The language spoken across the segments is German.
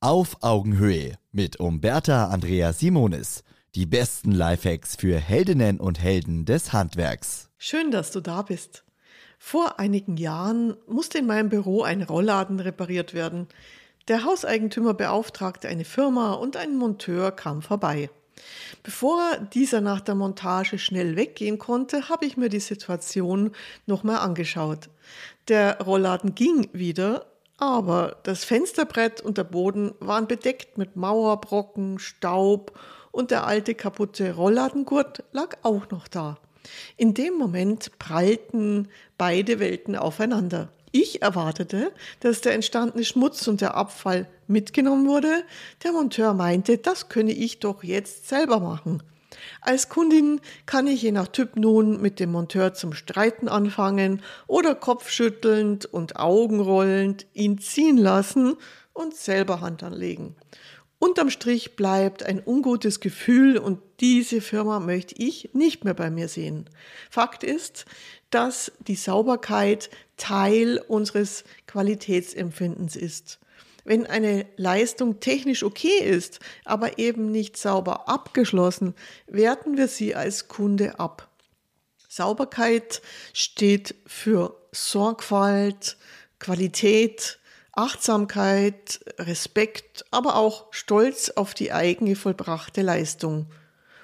Auf Augenhöhe mit Umberta Andrea Simonis. Die besten Lifehacks für Heldinnen und Helden des Handwerks. Schön, dass du da bist. Vor einigen Jahren musste in meinem Büro ein Rollladen repariert werden. Der Hauseigentümer beauftragte eine Firma und ein Monteur kam vorbei. Bevor dieser nach der Montage schnell weggehen konnte, habe ich mir die Situation nochmal angeschaut. Der Rollladen ging wieder, aber das Fensterbrett und der Boden waren bedeckt mit Mauerbrocken, Staub und der alte kaputte Rollladengurt lag auch noch da. In dem Moment prallten beide Welten aufeinander. Ich erwartete, dass der entstandene Schmutz und der Abfall mitgenommen wurde. Der Monteur meinte, das könne ich doch jetzt selber machen. Als Kundin kann ich je nach Typ nun mit dem Monteur zum Streiten anfangen oder kopfschüttelnd und augenrollend ihn ziehen lassen und selber Hand anlegen. Unterm Strich bleibt ein ungutes Gefühl und diese Firma möchte ich nicht mehr bei mir sehen. Fakt ist, dass die Sauberkeit Teil unseres Qualitätsempfindens ist. Wenn eine Leistung technisch okay ist, aber eben nicht sauber abgeschlossen, werten wir sie als Kunde ab. Sauberkeit steht für Sorgfalt, Qualität, Achtsamkeit, Respekt, aber auch Stolz auf die eigene vollbrachte Leistung.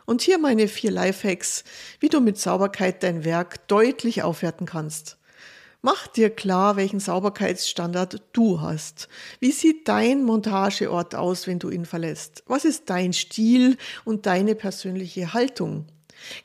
Und hier meine vier Lifehacks, wie du mit Sauberkeit dein Werk deutlich aufwerten kannst. Mach dir klar, welchen Sauberkeitsstandard du hast. Wie sieht dein Montageort aus, wenn du ihn verlässt? Was ist dein Stil und deine persönliche Haltung?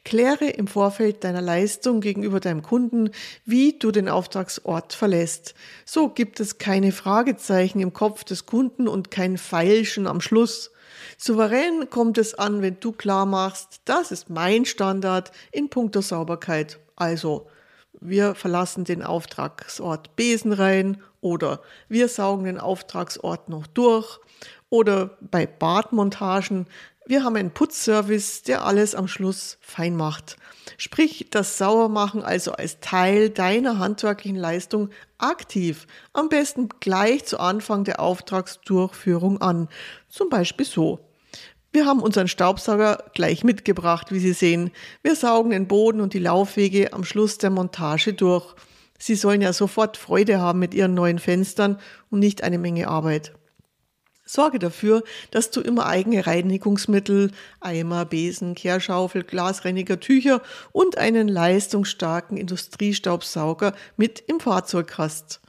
Kläre im Vorfeld deiner Leistung gegenüber deinem Kunden, wie du den Auftragsort verlässt. So gibt es keine Fragezeichen im Kopf des Kunden und kein Feilschen am Schluss. Souverän kommt es an, wenn du klar machst, das ist mein Standard in puncto Sauberkeit. Also, wir verlassen den Auftragsort Besenrein oder wir saugen den Auftragsort noch durch oder bei Badmontagen, wir haben einen Putzservice, der alles am Schluss fein macht. Sprich das Sauermachen also als Teil deiner handwerklichen Leistung aktiv, am besten gleich zu Anfang der Auftragsdurchführung an. Zum Beispiel so. Wir haben unseren Staubsauger gleich mitgebracht, wie Sie sehen. Wir saugen den Boden und die Laufwege am Schluss der Montage durch. Sie sollen ja sofort Freude haben mit Ihren neuen Fenstern und nicht eine Menge Arbeit. Sorge dafür, dass du immer eigene Reinigungsmittel, Eimer, Besen, Kehrschaufel, glasreiniger Tücher und einen leistungsstarken Industriestaubsauger mit im Fahrzeug hast.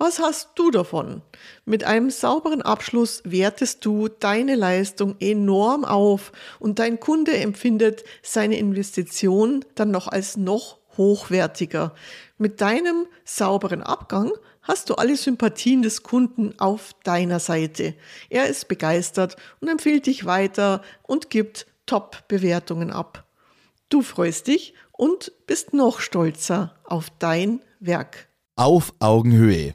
Was hast du davon? Mit einem sauberen Abschluss wertest du deine Leistung enorm auf und dein Kunde empfindet seine Investition dann noch als noch hochwertiger. Mit deinem sauberen Abgang hast du alle Sympathien des Kunden auf deiner Seite. Er ist begeistert und empfiehlt dich weiter und gibt Top-Bewertungen ab. Du freust dich und bist noch stolzer auf dein Werk. Auf Augenhöhe